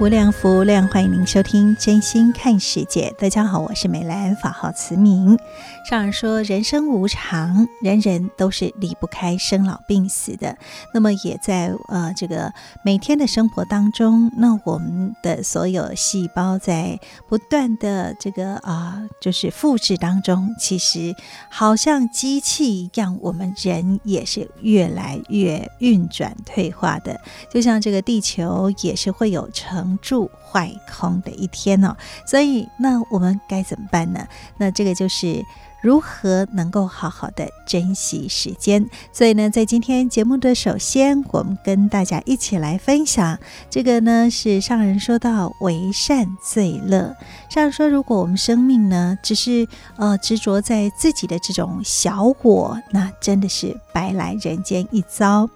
无量福无量，欢迎您收听《真心看世界》。大家好，我是美兰，法号慈明。上人说，人生无常，人人都是离不开生老病死的。那么，也在呃这个每天的生活当中，那我们的所有细胞在不断的这个啊、就是复制当中，其实好像机器一样，我们人也是越来越运转退化的。就像这个地球也是会有成。成住坏空的一天呢，所以那我们该怎么办呢？那这个就是。如何能够好好的珍惜时间？所以呢，在今天节目的首先，我们跟大家一起来分享这个呢，是上人说到为善最乐。上人说，如果我们生命呢，只是呃执着在自己的这种小我，那真的是白来人间一遭。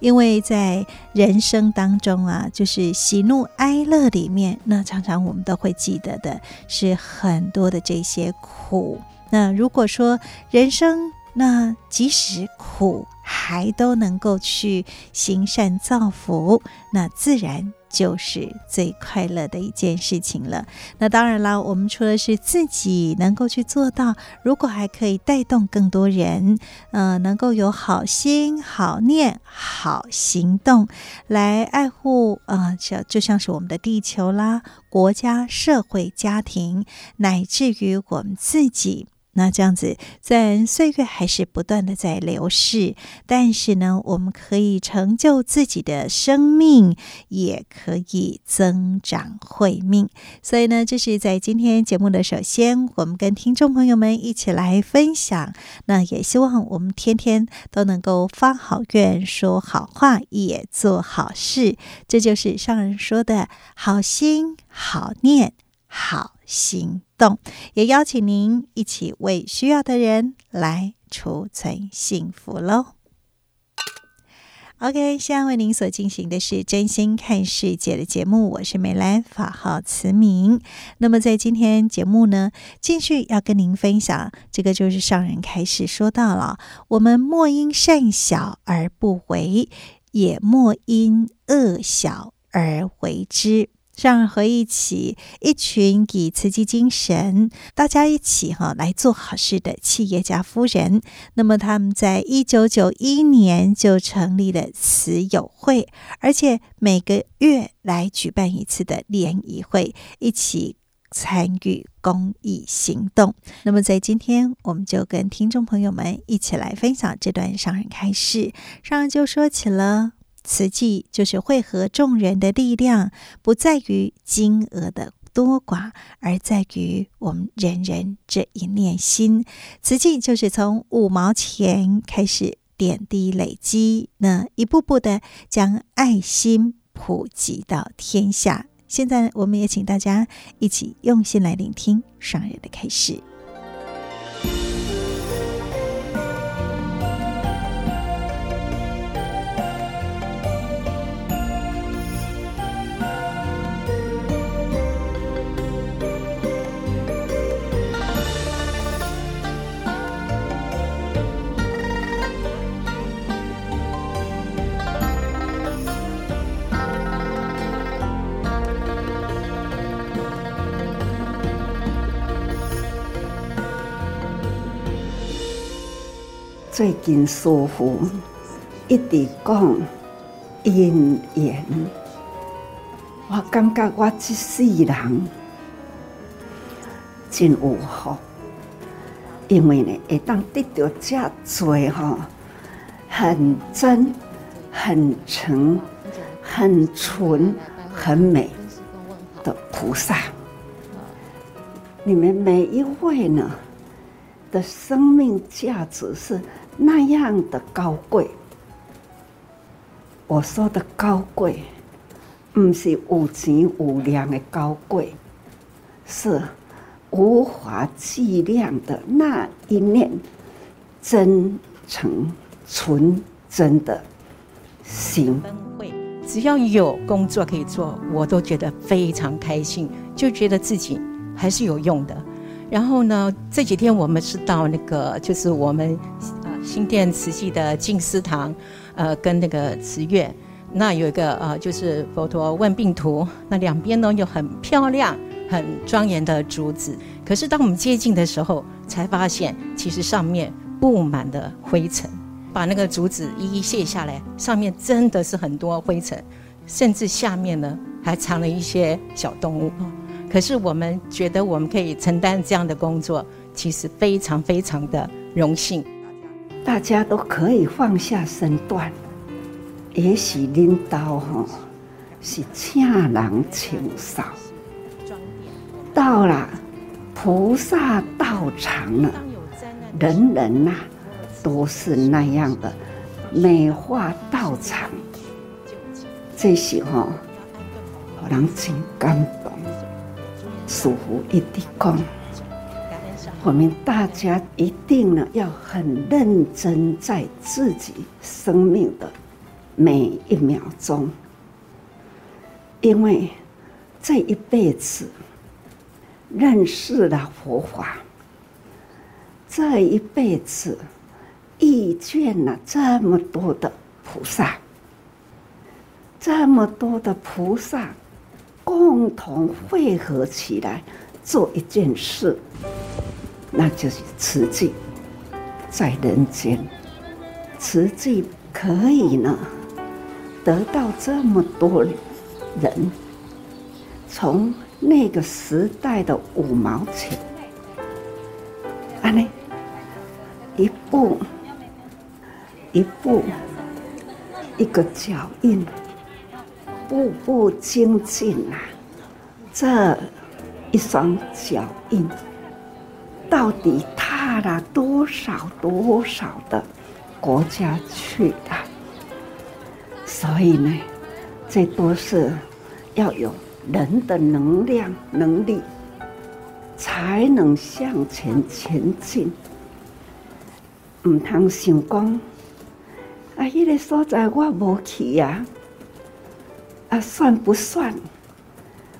因为在人生当中啊，就是喜怒哀乐里面，那常常我们都会记得的是很多的这些苦。那如果说人生，那即使苦，还都能够去行善造福，那自然就是最快乐的一件事情了。那当然啦，我们除了是自己能够去做到，如果还可以带动更多人，呃，能够有好心、好念、好行动来爱护，呃，就就像是我们的地球啦、国家、社会、家庭，乃至于我们自己。那这样子，虽然岁月还是不断的在流逝，但是呢，我们可以成就自己的生命，也可以增长慧命。所以呢，这是在今天节目的首先，我们跟听众朋友们一起来分享。那也希望我们天天都能够发好愿、说好话、也做好事。这就是上人说的好心、好念、好行动，也邀请您一起为需要的人来储存幸福喽。OK，现在为您所进行的是真心看世界的节目，我是美兰，法号慈明。那么在今天节目呢，继续要跟您分享，这个就是上人开始说到了，我们莫因善小而不为，也莫因恶小而为之。让人合一起一群以慈济精神，大家一起哈来做好事的企业家夫人。那么他们在一九九一年就成立了慈友会，而且每个月来举办一次的联谊会，一起参与公益行动。那么在今天，我们就跟听众朋友们一起来分享这段上人开示。上人就说起了。慈济就是汇合众人的力量，不在于金额的多寡，而在于我们人人这一念心。慈济就是从五毛钱开始点滴累积，那一步步的将爱心普及到天下。现在，我们也请大家一起用心来聆听上人的开始。最近师父一直讲因缘，我感觉我这世人真有福，因为呢，会当得到这最哈，很真、很诚、很纯、很美的菩萨。你们每一位呢的生命价值是那样的高贵。我说的高贵，不是有钱有量的高贵，是无法计量的那一念真诚纯真的心。只要有工作可以做，我都觉得非常开心，就觉得自己。还是有用的。然后呢，这几天我们是到那个，就是我们新店慈济的静思堂，呃，跟那个慈月，那有一个呃，就是佛陀问病图，那两边呢有很漂亮、很庄严的竹子。可是当我们接近的时候，才发现其实上面布满了灰尘。把那个竹子一一卸下来，上面真的是很多灰尘，甚至下面呢还藏了一些小动物。可是我们觉得我们可以承担这样的工作，其实非常非常的荣幸。大家都可以放下身段，也许领导吼是请人清扫，到了菩萨道场了，人人呐都是那样的美化道场，这时候让人真感动。师父一直讲，我们大家一定呢要很认真在自己生命的每一秒钟，因为这一辈子认识了佛法，这一辈子遇见了这么多的菩萨，这么多的菩萨。共同汇合起来做一件事，那就是慈济在人间。慈济可以呢得到这么多人，从那个时代的五毛钱，啊呢一步一步一个脚印。步步精进啊！这一双脚印，到底踏了多少多少的国家去了？所以呢，这都是要有人的能量、能力，才能向前前进。唔通想讲，啊，迄个所在我无去呀。啊，算不算？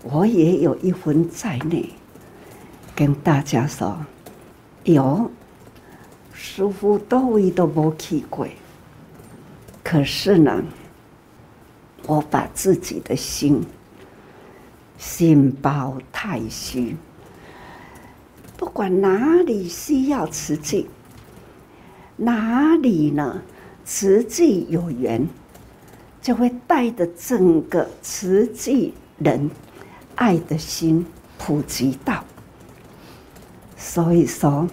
我也有一份在内。跟大家说，有师父到位都没去过。可是呢，我把自己的心心包太虚。不管哪里需要慈济，哪里呢，慈济有缘。就会带着整个慈济人爱的心普及到，所以说，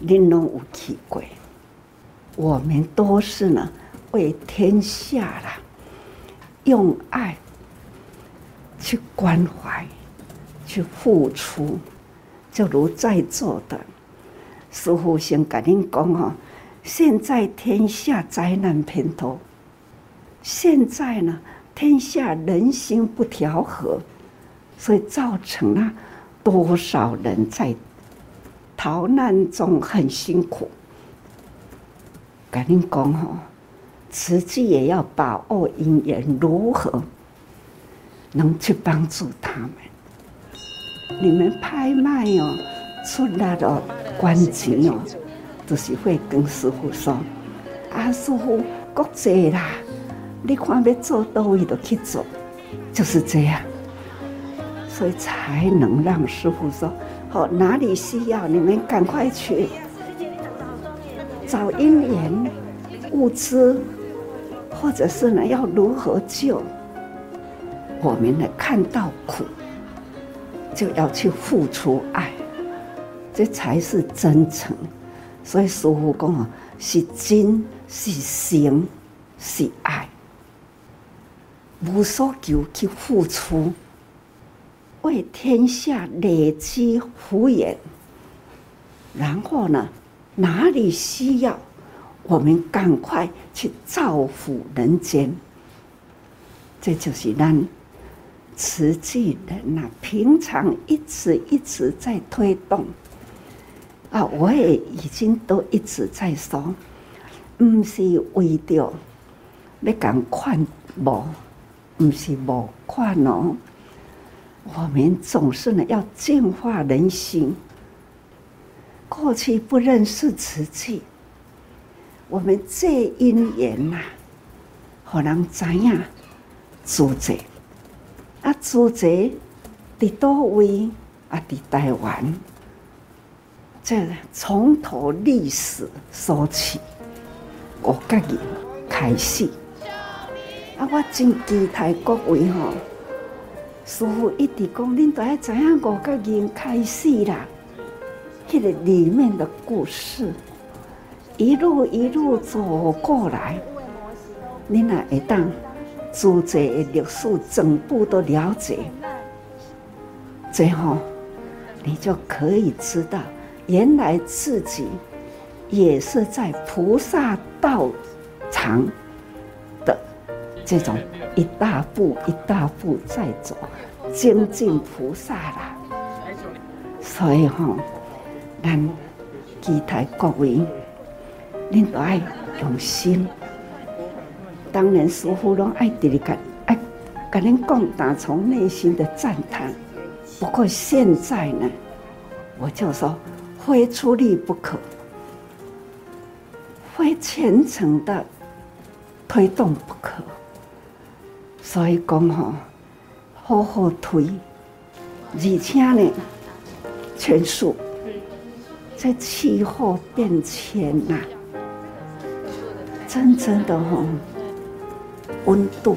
玲珑无奇怪，我们都是呢为天下啦，用爱去关怀，去付出，就如在座的师父先跟您讲哦，现在天下灾难频多。现在呢，天下人心不调和，所以造成了多少人在逃难中很辛苦。赶紧讲哦，慈济也要把握因缘，如何能去帮助他们？你们拍卖哦，出来的关钱哦，就是会跟师傅说：“啊，师傅，国际啦。”你看要做到位都去做，就是这样，所以才能让师傅说：好，哪里需要你们赶快去找因缘、物资，或者是呢要如何救？我们呢看到苦，就要去付出爱，这才是真诚。所以师傅讲啊，是真，是行，是爱，无所求去付出，为天下累积福缘。然后呢，哪里需要，我们赶快去造福人间。这就是咱慈济人呐、啊，平常一直一直在推动。啊，我也已经都一直在说，不是为着要赶快无，不是无款哦。我们总是呢要净化人心。过去不认识瓷器，我们这因缘呐，可能知影祖籍啊，祖籍伫倒位啊，伫台湾。这从头历史说起，我个人开始啊，我真期待各位吼，师父一直讲，恁都要知影我个人开始啦。这个里面的故事，一路一路走过来，你那会当祖籍的历史整部都了解，最后你就可以知道，原来自己也是在菩萨道场这种一大步一大步在走，精进菩萨啦。所以哈。咱期待各位，恁都爱用心。当然，师父拢爱直直甲爱甲恁讲，打从内心的赞叹。不过现在呢，我就说，非出力不可，非虔诚的推动不可。所以讲吼，好好推，而且呢，全数。在气候变迁呐、真正的吼温度，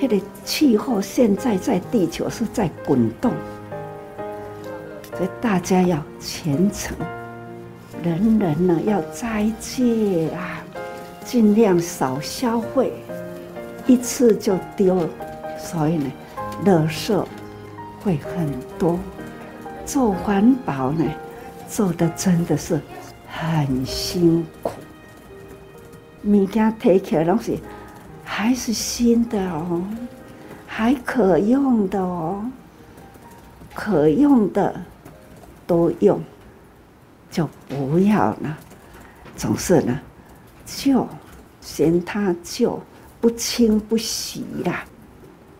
那个气候现在在地球是在滚动，所以大家要虔诚，人人呢要斋戒啊，尽量少消费，一次就丢，所以呢，垃圾会很多，做环保呢。做的真的是很辛苦，物件提起来东西还是新的哦，还可用的哦，可用的都用，就不要了。总是呢，旧嫌它旧，不清不洗啦，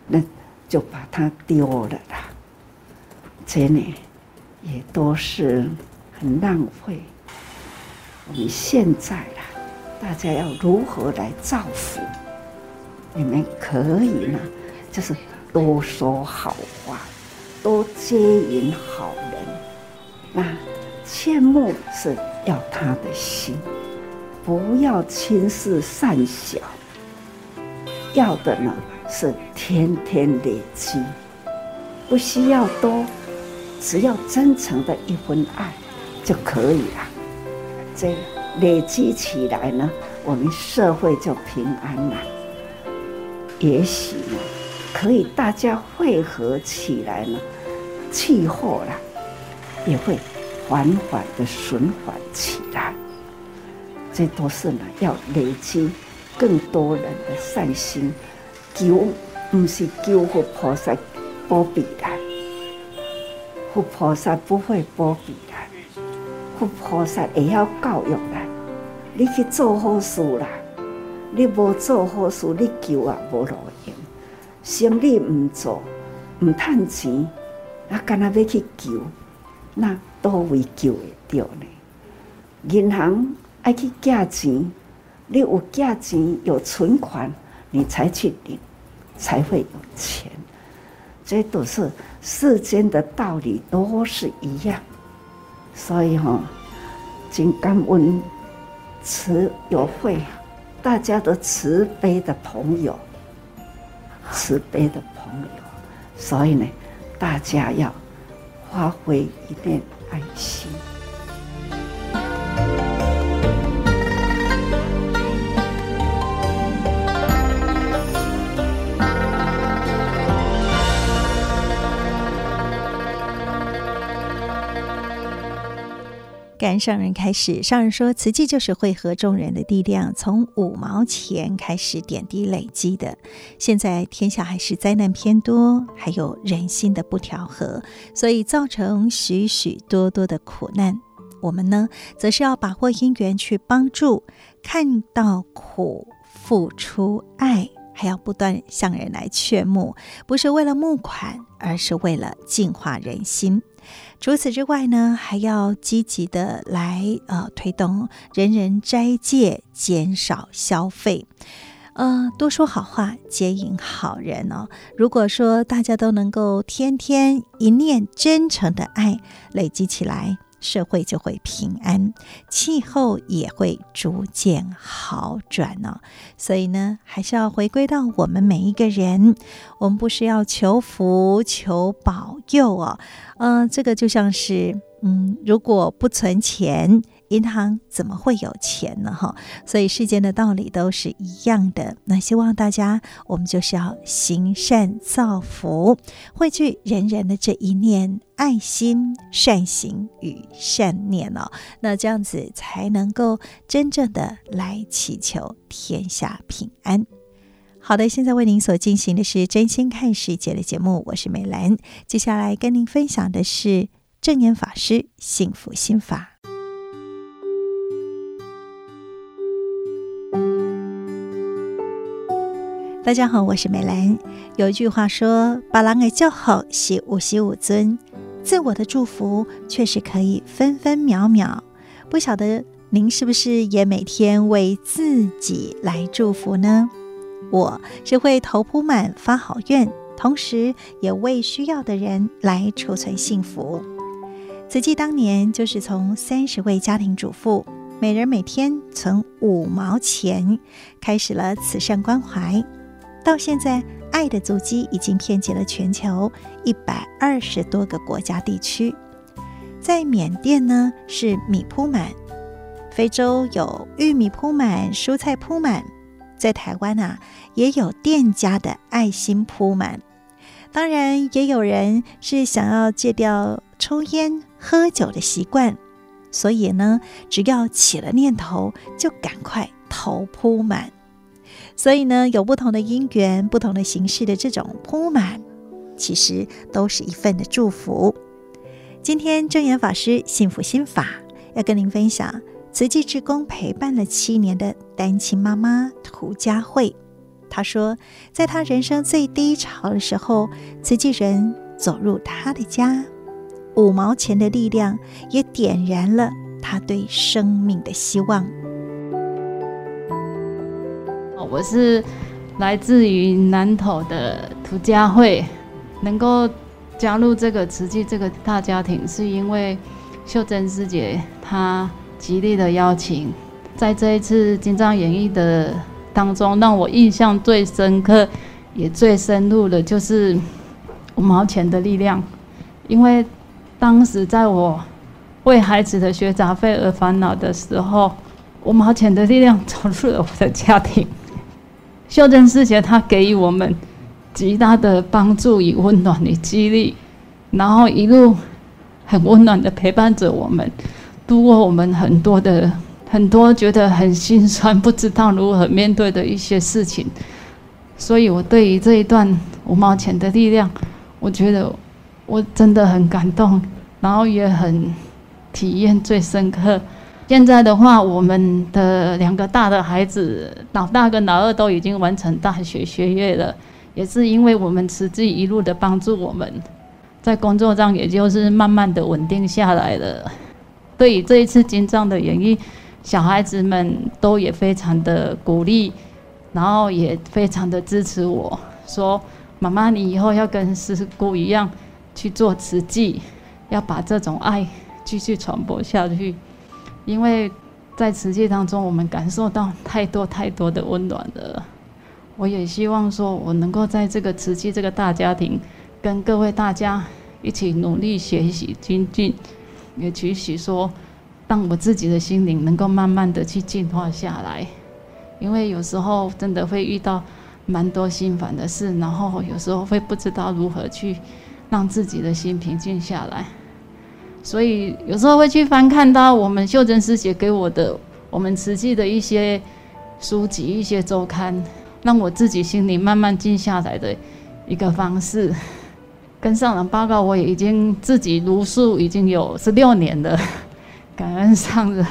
那就把它丢了啦。这里也都是。很浪费。我们现在啦，大家要如何来造福？你们可以呢，就是多说好话，多接引好人。那切莫是要他的心，不要轻视善小。要的呢是天天累积，不需要多，只要真诚的一份爱。就可以了，这累积起来呢，我们社会就平安了。也许呢，可以大家汇合起来呢，气候啦也会缓缓的循环起来。这都是呢，要累积更多人的善心，求不是求佛菩萨保庇的，佛菩萨不会保庇。佛菩萨也要教育啦，你去做好事啦，你无做好事，你求也无路用。生意唔做，唔赚钱，啊，干那要去求，那多为求会到呢？银行爱去借钱，你有价钱有存款，你才去领，才会有钱。这都是世间的道理，都是一样。所以哈，真感恩慈有会，大家都慈悲的朋友，慈悲的朋友，所以呢，大家要发挥一点爱心。感恩上人开始，上人说：“慈济就是汇合众人的力量，从五毛钱开始点滴累积的。现在天下还是灾难偏多，还有人心的不调和，所以造成许许多多的苦难。我们呢，则是要把握因缘去帮助，看到苦付出爱，还要不断向人来劝募，不是为了募款，而是为了净化人心。”除此之外呢，还要积极的来呃推动人人斋戒，减少消费，呃多说好话，接引好人哦。如果说大家都能够天天一念真诚的爱累积起来。社会就会平安，气候也会逐渐好转呢、所以呢，还是要回归到我们每一个人，我们不是要求福、求保佑哦。嗯、这个就像是，嗯，如果不存钱。银行怎么会有钱呢？哈，所以世间的道理都是一样的。那希望大家，我们就是要行善造福，汇聚人人的这一念爱心、善行与善念哦。那这样子才能够真正的来祈求天下平安。好的，现在为您所进行的是真心看世界的节目，我是美兰。接下来跟您分享的是正念法师幸福心法。大家好，我是美兰。有一句话说：“把狼给叫好，是五十五尊；自我的祝福却是可以分分秒秒。”不晓得您是不是也每天为自己来祝福呢？我是会头铺满发好愿，同时也为需要的人来储存幸福。慈济当年就是从三十位家庭主妇，每人每天存五毛钱，开始了慈善关怀。到现在，爱的足迹已经遍及了全球一百二十多个国家地区。在缅甸呢，是米铺满；非洲有玉米铺满、蔬菜铺满；在台湾啊，也有店家的爱心铺满。当然，也有人是想要戒掉抽烟喝酒的习惯，所以呢，只要起了念头，就赶快头铺满。所以呢，有不同的因缘、不同的形式的这种铺满，其实都是一份的祝福。今天正言法师幸福心法要跟您分享，慈济志工陪伴了七年的单亲妈妈涂佳慧。她说，在她人生最低潮的时候，慈济人走入她的家，五毛钱的力量也点燃了她对生命的希望。我是来自于南投的涂佳慧，能够加入这个慈济这个大家庭，是因为秀珍师姐她极力的邀请，在这一次金藏演绎的当中，让我印象最深刻也最深入的，就是五毛钱的力量。因为当时在我为孩子的学杂费而烦恼的时候，五毛钱的力量 走入了我的家庭。秀珍师姐，她给予我们极大的帮助与温暖与激励，然后一路很温暖的陪伴着我们，度过我们很多的很多觉得很心酸、不知道如何面对的一些事情。所以，我对于这一段五毛钱的力量，我觉得我真的很感动，然后也很体验最深刻。现在的话，我们的两个大的孩子，老大跟老二都已经完成大学学业了，也是因为我们慈济一路的帮助，我们在工作上也就是慢慢的稳定下来了。对于这一次经藏的演绎，小孩子们都也非常的鼓励，然后也非常的支持我，说妈妈，你以后要跟师姑一样去做慈济，要把这种爱继续传播下去。因为在慈济当中，我们感受到太多太多的温暖了。我也希望说，我能够在这个慈济这个大家庭，跟各位大家一起努力学习精进，也期许说，让我自己的心灵能够慢慢的去净化下来，因为有时候真的会遇到蛮多心烦的事，然后有时候会不知道如何去让自己的心平静下来，所以有时候会去翻看到我们秀珍师姐给我的我们慈济的一些书籍、一些周刊，让我自己心里慢慢静下来的一个方式。跟上人报告，我也已经自己如数已经有十六年了，感恩上人，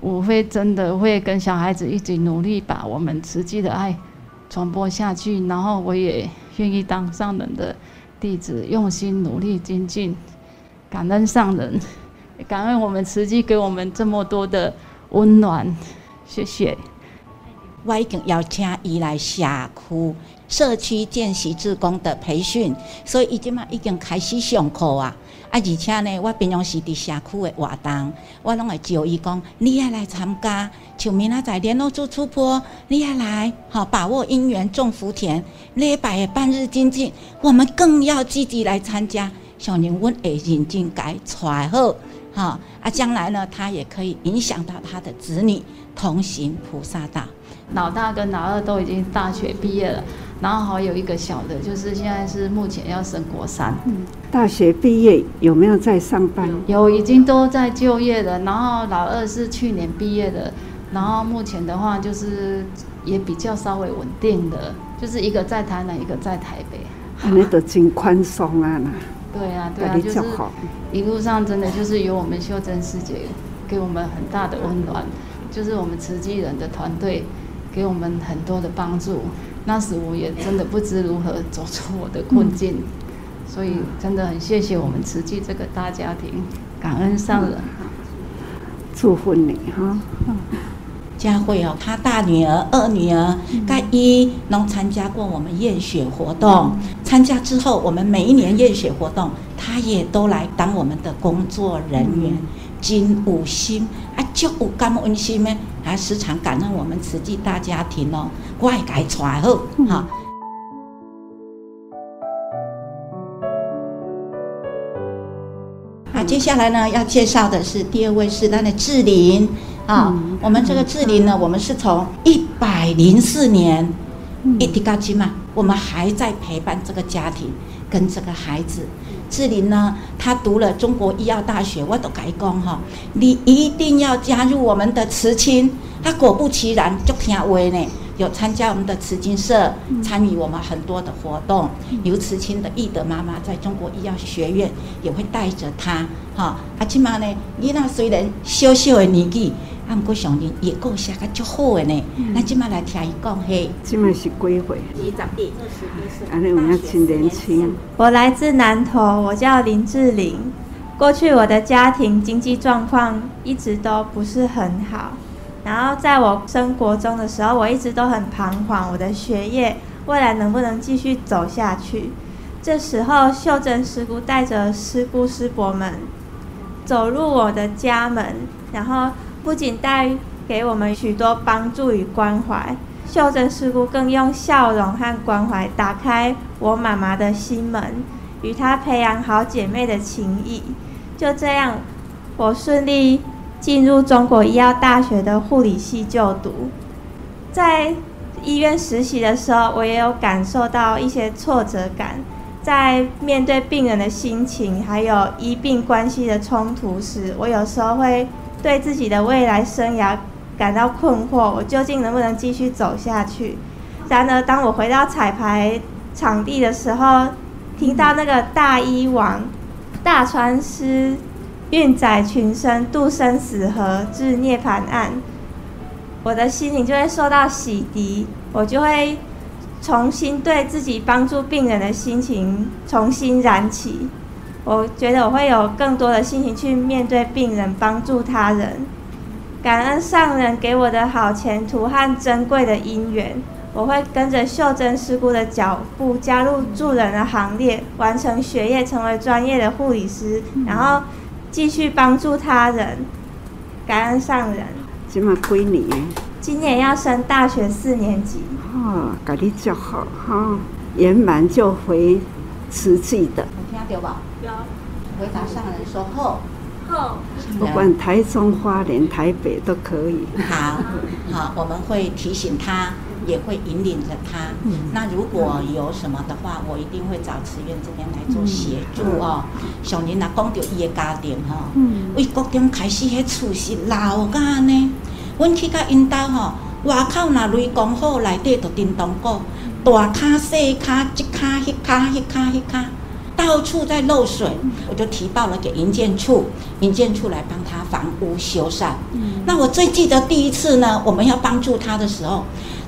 我会真的会跟小孩子一起努力，把我们慈济的爱传播下去，然后我也愿意当上人的弟子，用心努力精进，感恩上人，感恩我们慈济给我们这么多的温暖，谢谢。我已经邀请伊来社区社区见习志工的培训，所以伊即马已经开始上课啊！啊，而且呢，我平常时伫社区的活动，我拢会招伊讲，你也来参加，像明仔载联络处出坡，你也来，好把握因缘种福田，礼拜的半日精进，我们更要积极来参加。小宁，阮会认真改揣好，哈啊，将来呢，他也可以影响到他的子女同行菩萨道。老大跟老二都已经大学毕业了，然后还有一个小的，就是现在是目前要升国三。嗯，大学毕业有没有在上班？有，已经都在就业了。然后老二是去年毕业的，然后目前的话就是也比较稍微稳定的，就是一个在台南，一个在台北。那都真宽松啊！对啊，对啊，就是一路上真的就是有我们秀珍师姐给我们很大的温暖，就是我们慈济人的团队。给我们很多的帮助，那时我也真的不知如何走出我的困境，嗯、所以真的很谢谢我们慈济这个大家庭，感恩上人，祝福你哈。佳慧哦，她大女儿、二女儿，该一能参加过我们验血活动，参加之后，我们每一年验血活动，她也都来当我们的工作人员。真有心啊，足有感恩心呢，还时常感恩我们慈济大家庭哦，我会给传好哈。啊，接下来呢，要介绍的是第二位是他的志玲啊。嗯、我们这个志玲呢，我们是从一百零四年一直到今嘛，我们还在陪伴这个家庭跟这个孩子。志玲呢，她读了中国医药大学，我都改讲哈，你一定要加入我们的慈青。她果不其然，就听话呢，有参加我们的慈青社，参与我们很多的活动。刘慈青的懿德妈妈在中国医药学院也会带着她，哈。啊，起码呢，伊那虽然小小的年纪。啊，毋过上人也够写个足好诶呢。那今麦来听伊讲嘿，今麦是几岁？二十一，安尼有影真年轻。我来自南投，我叫林志玲。过去我的家庭经济状况一直都不是很好，然后在我升国中的时候，我一直都很彷徨，我的学业未来能不能继续走下去？这时候秀珍师姑带着师姑师伯们走入我的家门，然后。不仅带给我们许多帮助与关怀，秀珍师姑更用笑容和关怀打开我妈妈的心门，与她培养好姐妹的情谊。就这样，我顺利进入中国医药大学的护理系就读。在医院实习的时候，我也有感受到一些挫折感，在面对病人的心情，还有医病关系的冲突时，我有时候会。对自己的未来生涯感到困惑，我究竟能不能继续走下去？然而，当我回到彩排场地的时候，听到那个大医王、大传师运载群生渡生死河至涅槃岸，我的心灵就会受到洗涤，我就会重新对自己帮助病人的心情重新燃起。我觉得我会有更多的信心去面对病人，帮助他人。感恩上人给我的好前途和珍贵的姻缘，我会跟着秀珍师姑的脚步，加入助人的行列，完成学业，成为专业的护理师，然后继续帮助他人。感恩上人。今嘛几年？今年要升大学四年级。哦，家里就好哈。圆满就回慈济的。有听到吧？有。回答上人说后。后。不管台中、花莲、台北都可以。好，好，我们会提醒他。也会引领着他。嗯、那如果有什么的话，我一定会找慈院这边来做协助哦。小林啊，讲到伊的家庭哈，为国中开始迄厝是老家呢。阮去到因兜吼，外口那雷公好，内底就叮当鼓，大卡细卡，一卡一卡一卡一卡，到处在漏水。我就提报了给营建处，营建处来帮他房屋修缮。嗯、那我最记得第一次呢，我们要帮助他的时候。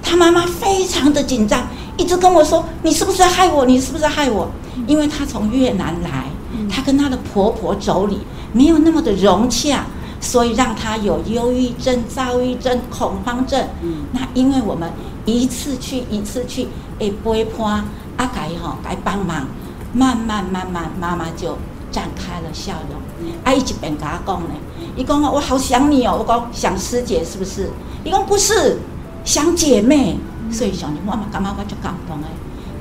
他妈妈非常的紧张，一直跟我说：“你是不是害我？你是不是害我？”因为她从越南来，她跟她的婆婆妯娌没有那么的融洽，所以让他有忧郁症、躁郁症、恐慌症。那因为我们一次去一次去，哎，陪伴阿改哈，该帮忙，慢慢慢慢，妈妈就展开了笑容。阿姨一边跟他讲呢，伊讲我好想你哦，我讲想师姐是不是？伊讲不是。想姐妹，所以想你妈妈干嘛我就感动哎，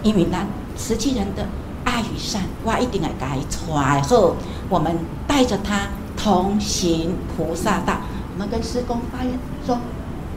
因为咱慈济人的爱与善，我一定要改传后，我们带着他同行菩萨道。我们跟师公发愿说，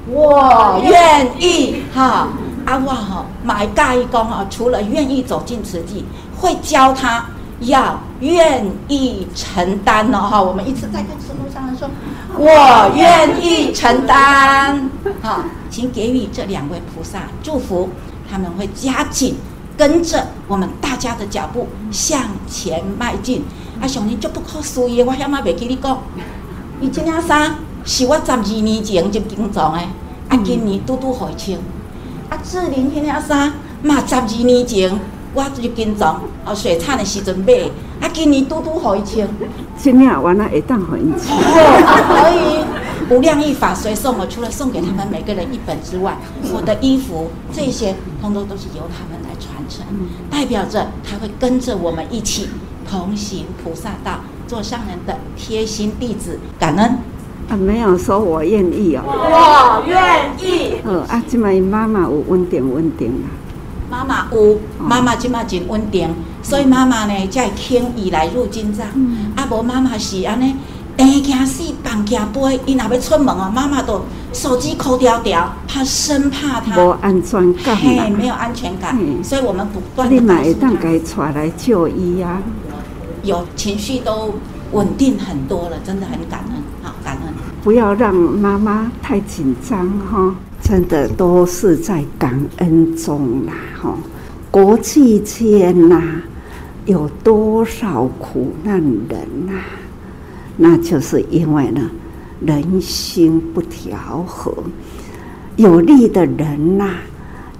我愿意哈，阿哇哈买盖一公哈，除了愿意走进慈济，会教他要愿意承担哦哈。我们一直在跟师父上说，我愿意承担哈。请给予这两位菩萨祝福，他们会加紧跟着我们大家的脚步向前迈进。啊，上年就不可思议，我还没给你讲，你这件衫是我十二年前就定做的，啊，今年拄拄回穿。啊，志玲这件衫嘛十二年前我就定做，哦，水产的时阵买，啊，今年拄拄回穿。今年完了会当回穿。可以。无量义法随送，我除了送给他们每个人一本之外，我的衣服这些通通都是由他们来传承，代表着他会跟着我们一起同行菩萨道，做上人的贴心弟子。感恩啊，没有说我愿意哦，我愿意。哦啊，今麦妈妈有稳定稳定啦，妈妈有，妈妈今麦真稳定，所以妈妈呢才轻易来入经藏。啊，无妈妈是安尼。哎，惊死，绑惊背，伊若要出门哦，妈妈都手机抠掉掉，怕生怕他无安全感，嘿，没有安全感，嗯、所以我们不断。你买一趟给带来就医呀、啊，有情绪都稳定很多了，真的很感恩，好感恩。不要让妈妈太紧张哈，真的都是在感恩中啦哈。国际间呐，有多少苦难人呐？那就是因为呢，人心不调和，有利的人呐、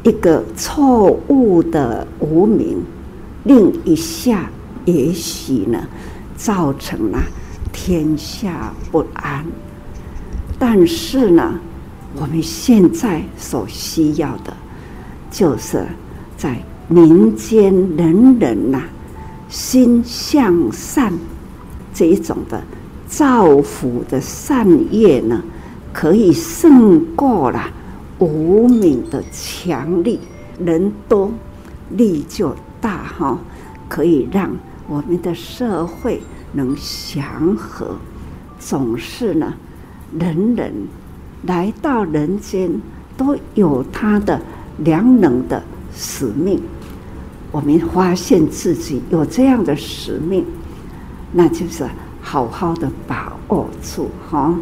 一个错误的无名，另一下也许呢，造成了天下不安。但是呢，我们现在所需要的，就是在民间人人呐、心向善这一种的。造福的善业呢，可以胜过了无名的强力，人多力就大哈，可以让我们的社会能祥和。总是呢，人人来到人间都有他的良能的使命。我们发现自己有这样的使命，那就是。好好的把握住哈，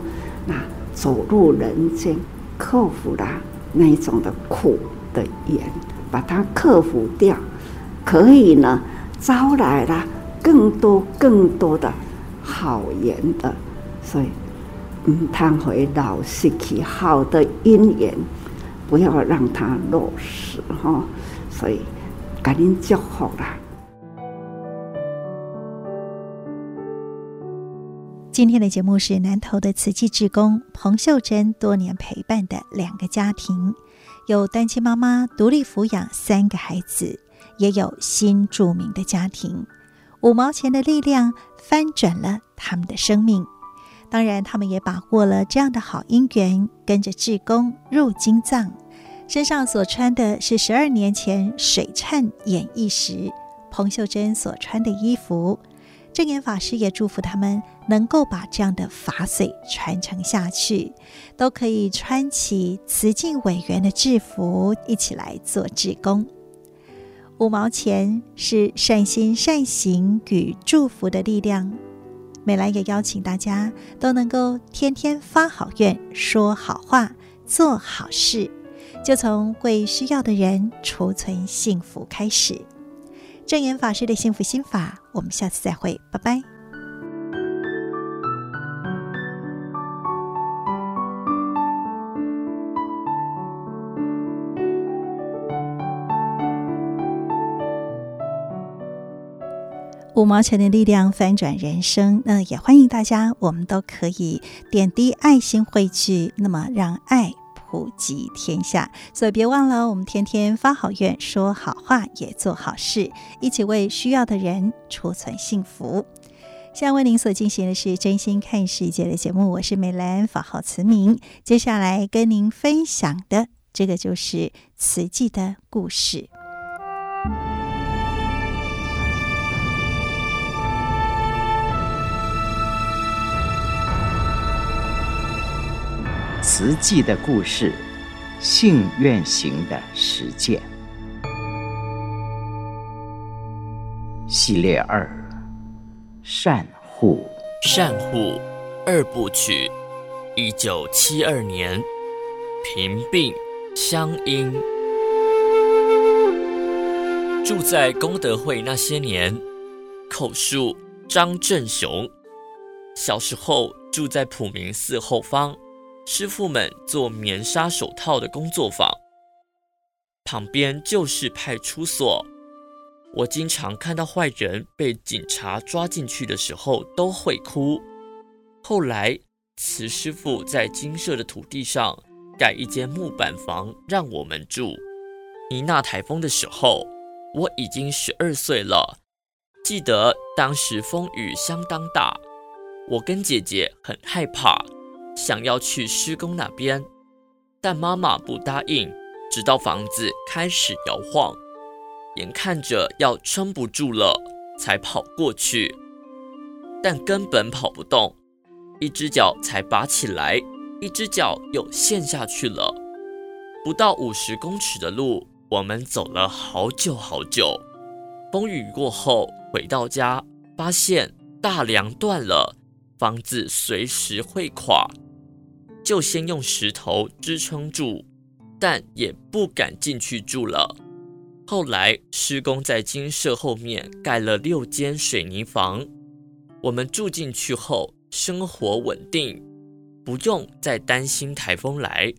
那走入人间，克服了那一种的苦的缘，把它克服掉，可以呢招来了更多更多的好缘的，所以嗯，贪回老失去好的姻缘，不要让它落实哈，所以赶紧就好啦。今天的节目是南投的慈济志工彭秀珍多年陪伴的两个家庭，有单亲妈妈独立抚养三个孩子，也有新住民的家庭。五毛钱的力量翻转了他们的生命。当然，他们也把握了这样的好因缘，跟着志工入金藏，身上所穿的是十二年前水忏演绎时彭秀珍所穿的衣服。证严法师也祝福他们能够把这样的法髓传承下去，都可以穿起慈济委员的制服，一起来做志工。五毛钱是善心善行与祝福的力量。美兰也邀请大家都能够天天发好愿、说好话、做好事，就从为需要的人储存幸福开始。正言法师的幸福心法，我们下次再会，拜拜。五毛钱的力量翻转人生，那也欢迎大家，我们都可以点滴爱心汇聚，那么让爱。普及天下，所以别忘了，我们天天发好愿，说好话，也做好事，一起为需要的人储存幸福。现在为您所进行的是真心看世界的节目，我是美兰，法号慈明。接下来跟您分享的这个就是慈济的故事。慈济的故事，信愿行的实践系列二：善护。善护二部曲，一九七二年，平病乡音。住在功德会那些年，口述张正雄。小时候住在普明寺后方。师傅们做棉纱手套的工作坊，旁边就是派出所。我经常看到坏人被警察抓进去的时候都会哭。后来，慈师父在金舍的土地上盖一间木板房让我们住。尼娜台风的时候，我已经十二岁了。记得当时风雨相当大，我跟姐姐很害怕。想要去施工那边，但妈妈不答应，直到房子开始摇晃，眼看着要撑不住了，才跑过去，但根本跑不动，一只脚才拔起来，一只脚又陷下去了。不到五十公尺的路，我们走了好久好久。风雨过后，回到家，发现大梁断了，房子随时会垮。就先用石头支撑住，但也不敢进去住了。后来施工在金舍后面盖了六间水泥房，我们住进去后生活稳定，不用再担心台风来。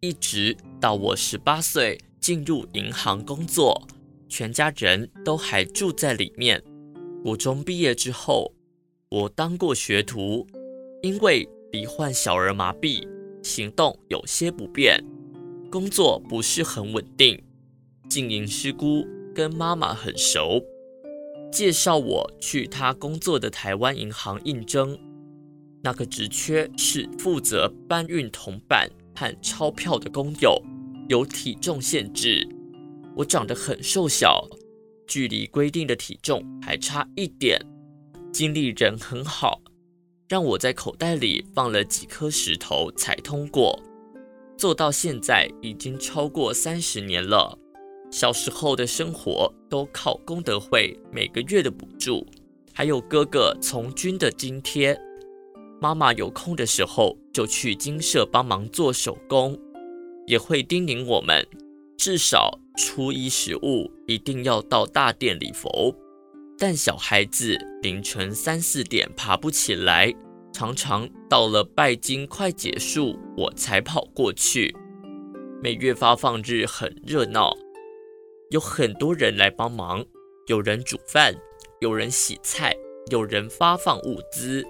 一直到我十八岁进入银行工作，全家人都还住在里面。国中毕业之后，我当过学徒，因为。罹患小儿麻痹，行动有些不便，工作不是很稳定。静营师姑跟妈妈很熟，介绍我去她工作的台湾银行应征。那个职缺是负责搬运铜板和钞票的工友，有体重限制。我长得很瘦小，距离规定的体重还差一点。经理人很好。让我在口袋里放了几颗石头才通过，做到现在已经超过三十年了。小时候的生活都靠功德会每个月的补助，还有哥哥从军的津贴。妈妈有空的时候就去精舍帮忙做手工，也会叮咛我们，至少初一十五一定要到大殿礼佛。但小孩子凌晨三四点爬不起来，常常到了拜金快结束，我才跑过去。每月发放日很热闹，有很多人来帮忙，有人煮饭，有人洗菜，有人发放物资。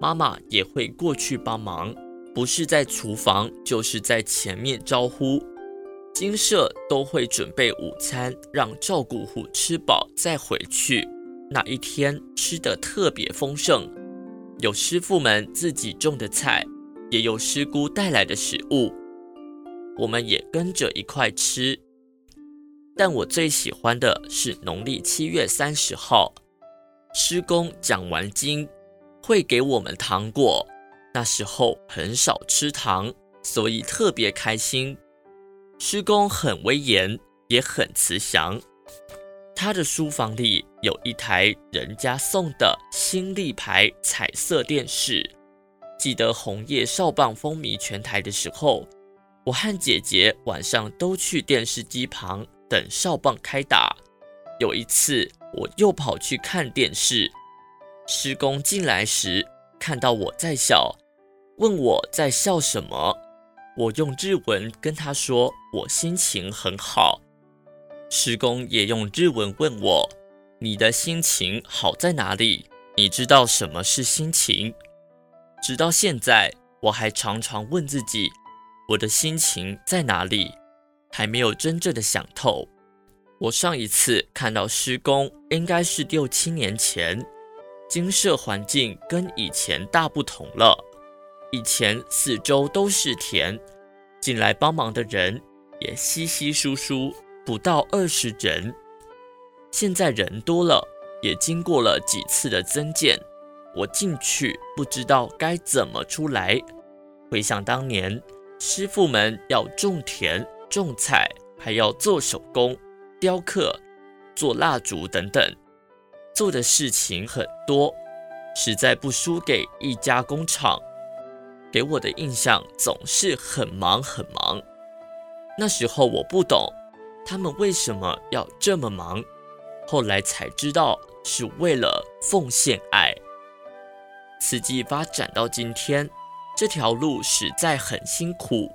妈妈也会过去帮忙，不是在厨房，就是在前面招呼。精舍都会准备午餐，让照顾户吃饱再回去。那一天吃得特别丰盛，有师傅们自己种的菜，也有师姑带来的食物。我们也跟着一块吃。但我最喜欢的是农历七月三十号，师公讲完经会给我们糖果。那时候很少吃糖，所以特别开心。师公很威严，也很慈祥。他的书房里有一台人家送的新立牌彩色电视。记得红叶少棒风靡全台的时候，我和姐姐晚上都去电视机旁等少棒开打。有一次，我又跑去看电视，师公进来时看到我在笑，问我在笑什么。我用日文跟他说我心情很好。师公也用日文问我：“你的心情好在哪里？你知道什么是心情？”直到现在，我还常常问自己：“我的心情在哪里？”还没有真正的想透。我上一次看到师公，应该是六七年前，精舍环境跟以前大不同了。以前四周都是田，进来帮忙的人也稀稀疏疏。不到二十人，现在人多了，也经过了几次的增建。我进去不知道该怎么出来。回想当年，师傅们要种田、种菜，还要做手工、雕刻、做蜡烛等等，做的事情很多，实在不输给一家工厂。给我的印象总是很忙很忙。那时候我不懂。他们为什么要这么忙？后来才知道是为了奉献爱。此际发展到今天，这条路实在很辛苦，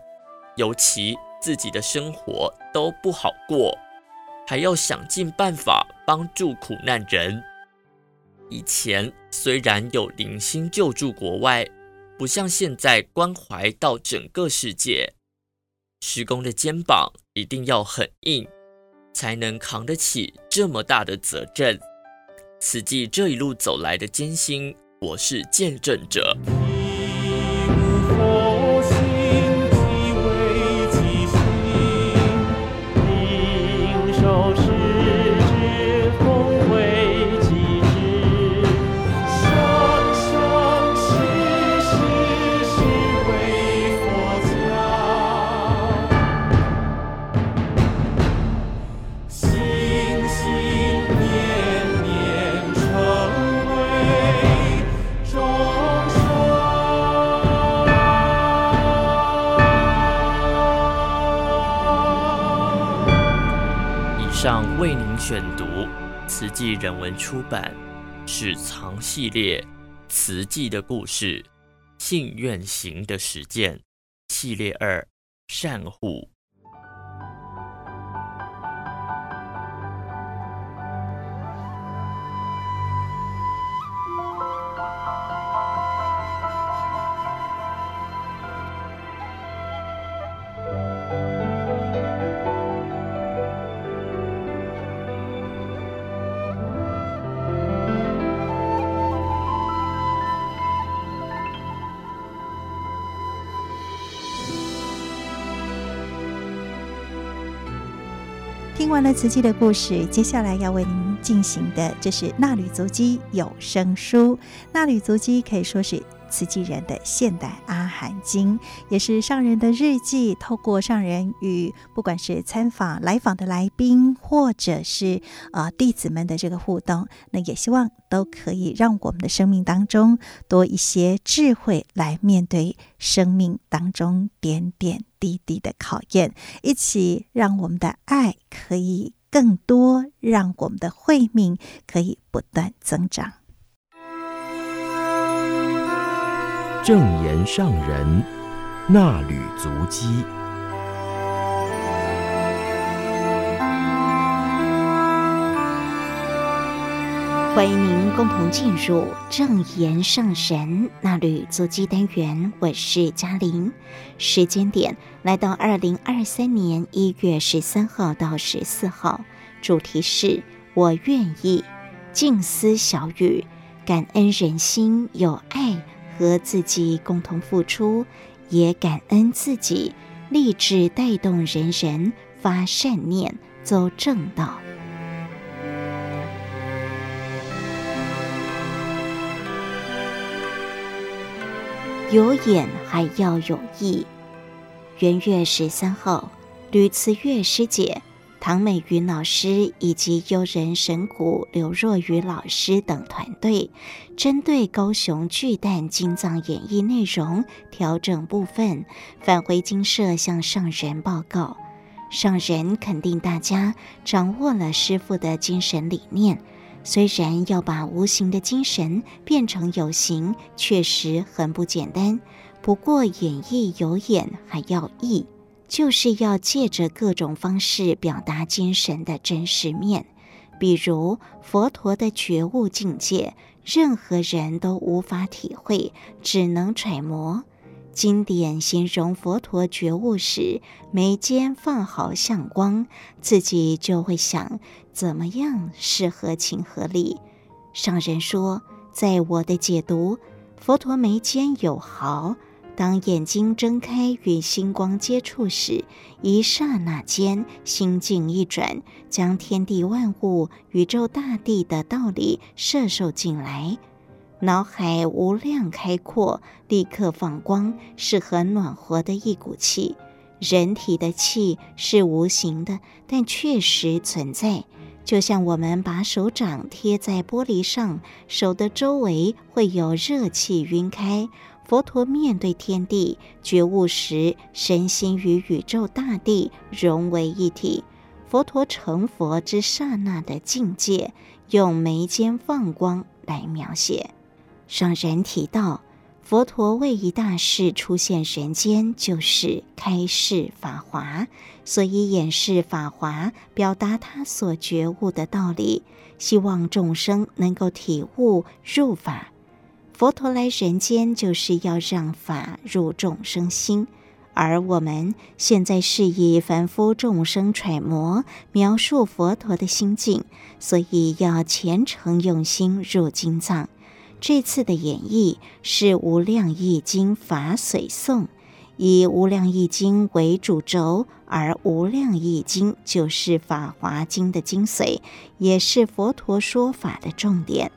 尤其自己的生活都不好过，还要想尽办法帮助苦难人。以前虽然有零星救助国外，不像现在关怀到整个世界。施工的肩膀一定要很硬，才能扛得起这么大的责任。此际这一路走来的艰辛，我是见证者。纪人文出版《史藏系列：慈济的故事——信愿行的实践》系列二：善护。完了慈济的故事，接下来要为您进行的，这是《纳履足迹有声书》。《纳履足迹》可以说是慈济人的现代阿含经，也是上人的日记。透过上人与不管是参访来访的来宾，或者是呃弟子们的这个互动，那也希望都可以让我们的生命当中多一些智慧，来面对生命当中点点滴滴的考验，一起让我们的爱可以更多，让我们的慧命可以不断增长。正言上人那履足迹。欢迎您共同进入正言上人那旅足迹单元，我是嘉玲。时间点来到二零二三年一月十三号到十四号，主题是我愿意静思小语，感恩人心有爱。和自己共同付出，也感恩自己立志带动人人发善念，走正道。有眼还要有意。元月十三号，吕慈月师姐、唐美云老师以及优人神鼓刘若瑀老师等团队，针对高雄巨蛋金藏演绎内容调整部分，返回精舍向上人报告。上人肯定大家掌握了师父的精神理念。虽然要把无形的精神变成有形，确实很不简单。不过演绎有眼还要意，就是要借着各种方式表达精神的真实面。比如佛陀的觉悟境界，任何人都无法体会，只能揣摩。经典形容佛陀觉悟时，眉间放好相光，自己就会想怎么样是合情合理。上人说，在我的解读，佛陀眉间有毫，当眼睛睁开与星光接触时，一刹那间心境一转，将天地万物、宇宙大地的道理摄受进来。脑海无量开阔，立刻放光，是很暖和的一股气。人体的气是无形的，但确实存在。就像我们把手掌贴在玻璃上，手的周围会有热气晕开。佛陀面对天地觉悟时，身心与宇宙大地融为一体。佛陀成佛之刹那的境界，用眉间放光来描写。上人提到，佛陀为一大事出现人间，就是开示法华，所以演示法华，表达他所觉悟的道理，希望众生能够体悟入法。佛陀来人间，就是要让法入众生心，而我们现在是以凡夫众生揣摩描述佛陀的心境，所以要虔诚用心入经藏。这次的演绎是《无量义经》法髓颂，以《无量义经》为主轴，而《无量义经》就是《法华经》的精髓，也是佛陀说法的重点。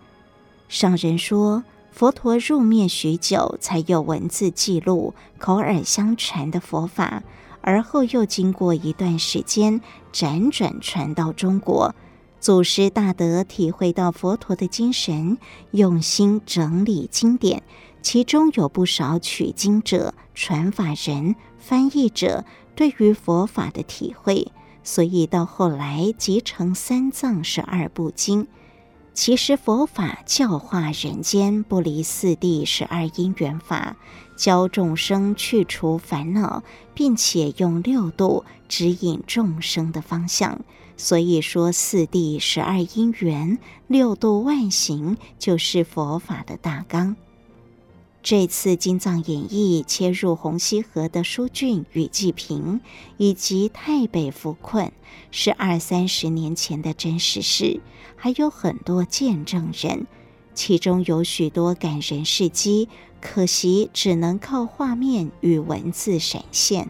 上人说，佛陀入灭许久，才有文字记录、口耳相传的佛法，而后又经过一段时间辗转传到中国。祖师大德体会到佛陀的精神，用心整理经典，其中有不少取经者、传法人、翻译者对于佛法的体会，所以到后来集成三藏十二部经。其实佛法教化人间，不离四谛十二因缘法，教众生去除烦恼，并且用六度指引众生的方向。所以说，四谛十二因缘、六度万行，就是佛法的大纲。这次金藏演绎切入洪溪河的疏浚与济贫，以及太北扶困，是二三十年前的真实事，还有很多见证人，其中有许多感人事迹，可惜只能靠画面与文字闪现。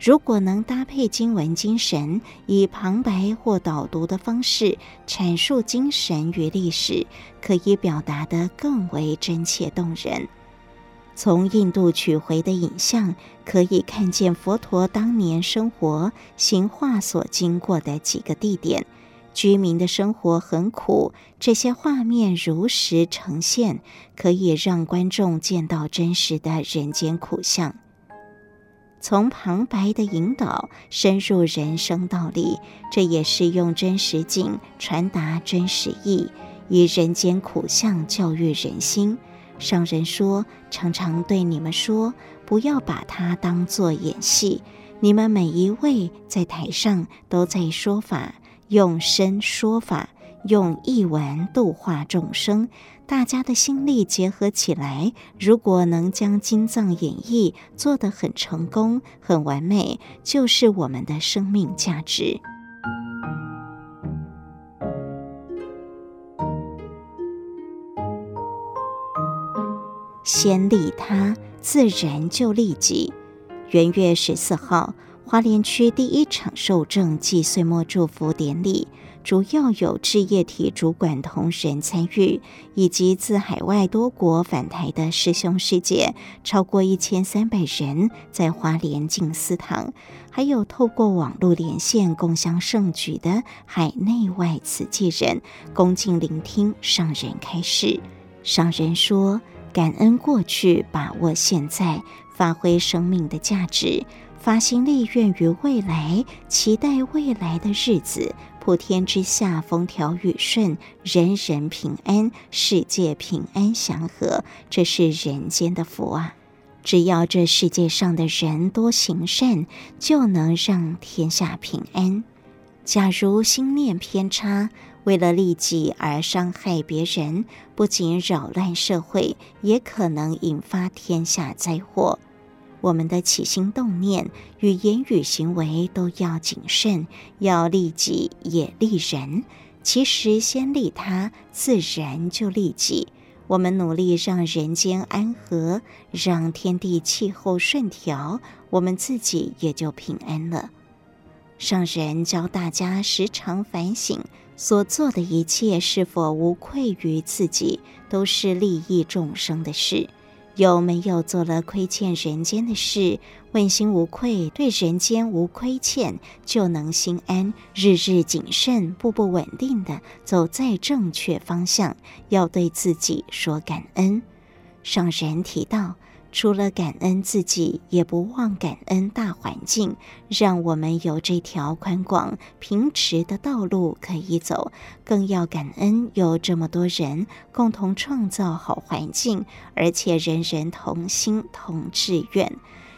如果能搭配经文精神，以旁白或导读的方式阐述精神与历史，可以表达得更为真切动人。从印度取回的影像，可以看见佛陀当年生活行化所经过的几个地点，居民的生活很苦。这些画面如实呈现，可以让观众见到真实的人间苦相。从旁白的引导深入人生道理，这也是用真实景传达真实意，以人间苦相教育人心。上人说：“常常对你们说，不要把它当作演戏。你们每一位在台上都在说法，用身说法，用译文度化众生。”大家的心力结合起来，如果能将金藏演绎做得很成功、很完美，就是我们的生命价值。先利他，自然就利己。元月十四号，花莲区第一场受证暨岁末祝福典礼。主要有志业体主管同仁参与，以及自海外多国返台的师兄师姐超过一千三百人，在花莲静思堂，还有透过网络连线共襄盛举的海内外慈济人，恭敬聆听上人开示。上人说：“感恩过去，把握现在，发挥生命的价值，发心立愿于未来，期待未来的日子。”普天之下风调雨顺，人人平安，世界平安祥和，这是人间的福啊！只要这世界上的人多行善，就能让天下平安。假如心念偏差，为了利己而伤害别人，不仅扰乱社会，也可能引发天下灾祸。我们的起心动念、与言语行为都要谨慎，要利己也利人。其实先利他，自然就利己。我们努力让人间安和，让天地气候顺调，我们自己也就平安了。上人教大家时常反省，所做的一切是否无愧于自己，都是利益众生的事。有没有做了亏欠人间的事？问心无愧，对人间无亏欠，就能心安，日日谨慎，步步稳定地走在正确方向。要对自己说感恩。上人提到。除了感恩自己，也不忘感恩大环境，让我们有这条宽广平直的道路可以走。更要感恩有这么多人共同创造好环境，而且人人同心同志愿。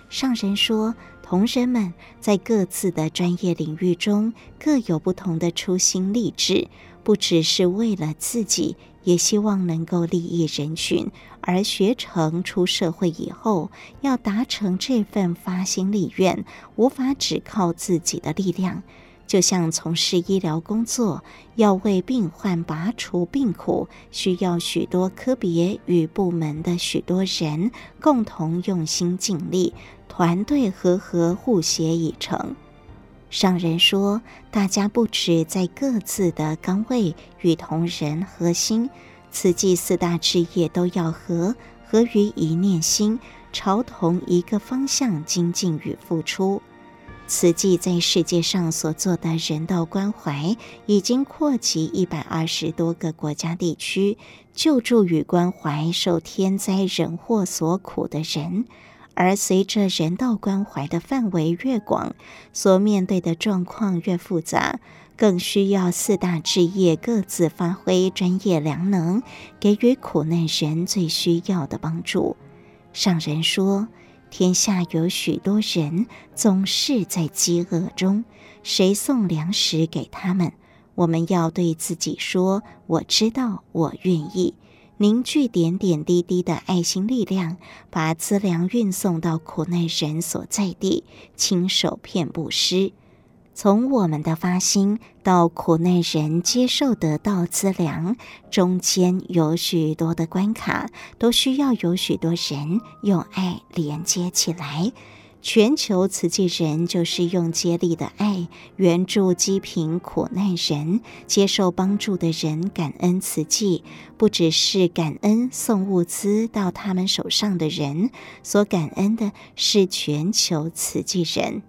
上人说，同仁们在各自的专业领域中各有不同的初心立志，不只是为了自己。也希望能够利益人群，而学成出社会以后，要达成这份发心立愿，无法只靠自己的力量。就像从事医疗工作，要为病患拔除病苦，需要许多科别与部门的许多人共同用心尽力，团队和合互协以成。上人说：“大家不止在各自的岗位与同仁合心，慈济四大志业都要合，合于一念心，朝同一个方向精进与付出。慈济在世界上所做的人道关怀，已经扩及一百二十多个国家地区，救助与关怀受天灾人祸所苦的人。”而随着人道关怀的范围越广，所面对的状况越复杂，更需要四大置业各自发挥专业良能，给予苦难人最需要的帮助。上人说：“天下有许多人总是在饥饿中，谁送粮食给他们？我们要对自己说：我知道，我愿意。”凝聚点点滴滴的爱心力量，把资粮运送到苦难人所在地，亲手遍布施。从我们的发心到苦难人接受得到资粮，中间有许多的关卡，都需要有许多人用爱连接起来。全球慈济人就是用接力的爱援助积贫苦难人，接受帮助的人感恩慈济，不只是感恩送物资到他们手上的人，所感恩的是全球慈济人。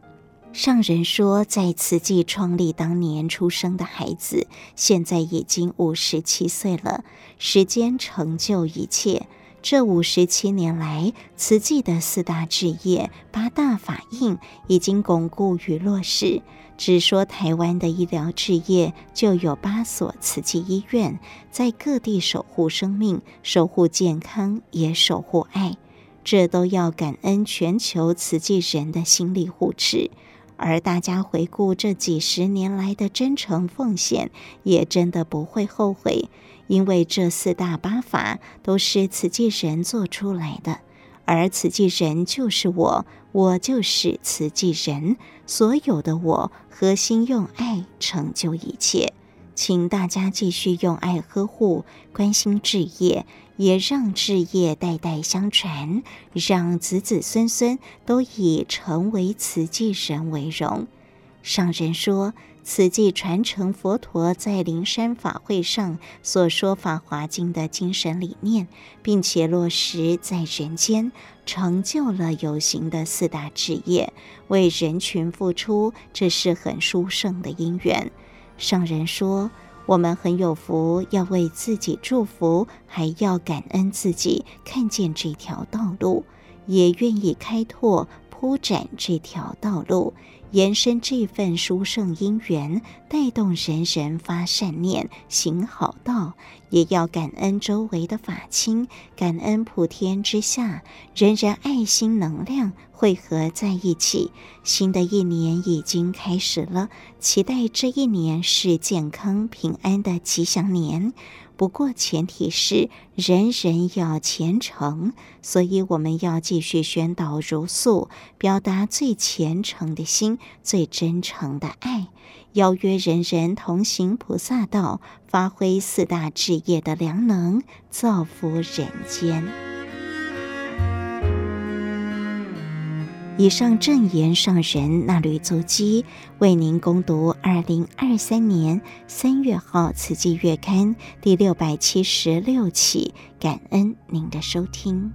上人说，在慈济创立当年出生的孩子，现在已经五十七岁了，时间成就一切。这五十七年来，慈济的四大志业、八大法印已经巩固与落实。只说台湾的医疗志业，就有八所慈济医院，在各地守护生命、守护健康，也守护爱。这都要感恩全球慈济人的心力护持。而大家回顾这几十年来的真诚奉献，也真的不会后悔。因为这四大八法都是慈济人做出来的，而慈济人就是我，我就是慈济人，所有的我，核心用爱成就一切。请大家继续用爱呵护、关心志业，也让志业代代相传，让子子孙孙都以成为慈济人为荣。上人说，此即传承佛陀在灵山法会上所说《法华经》的精神理念，并且落实在人间，成就了有形的四大职业，为人群付出，这是很殊胜的因缘。上人说：“我们很有福，要为自己祝福，还要感恩自己看见这条道路，也愿意开拓铺展这条道路。”延伸这份殊胜因缘，带动人人发善念、行好道，也要感恩周围的法亲，感恩普天之下人人爱心能量汇合在一起。新的一年已经开始了，期待这一年是健康平安的吉祥年。不过，前提是人人要虔诚，所以我们要继续宣导如素，表达最虔诚的心、最真诚的爱，邀约人人同行菩萨道，发挥四大志业的良能，造福人间。以上正言上人衲履足迹，为您攻读二零二三年三月号《慈济月刊》第六百七十六期，感恩您的收听。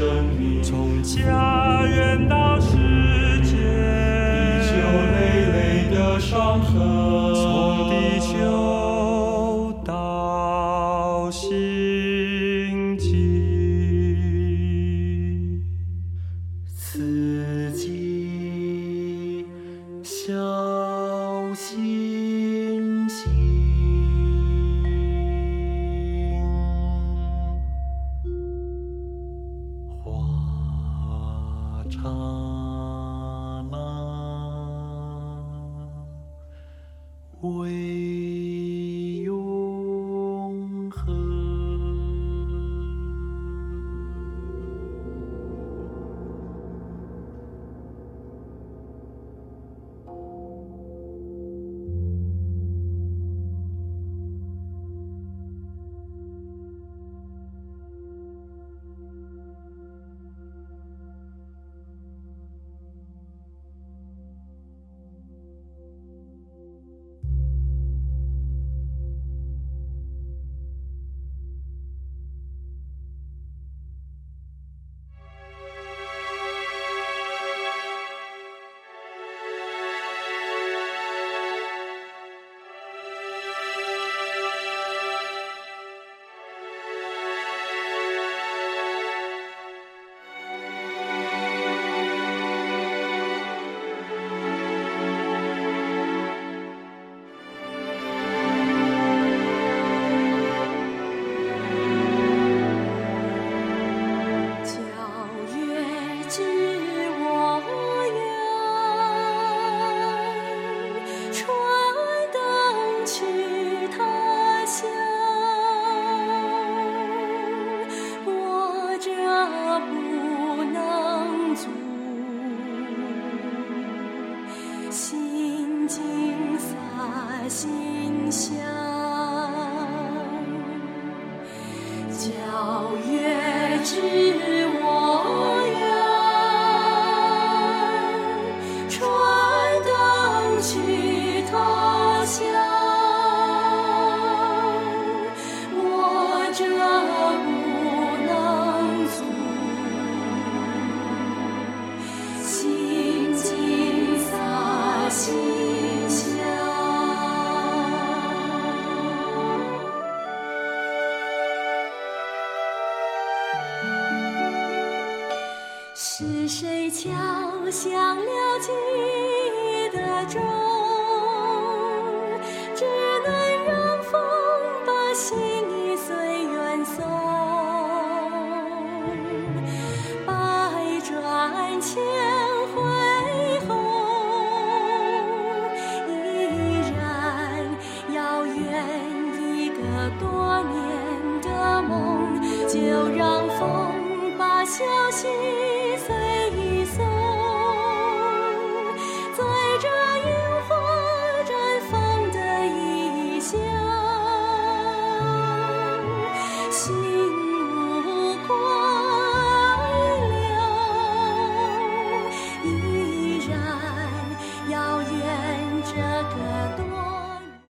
生命，从家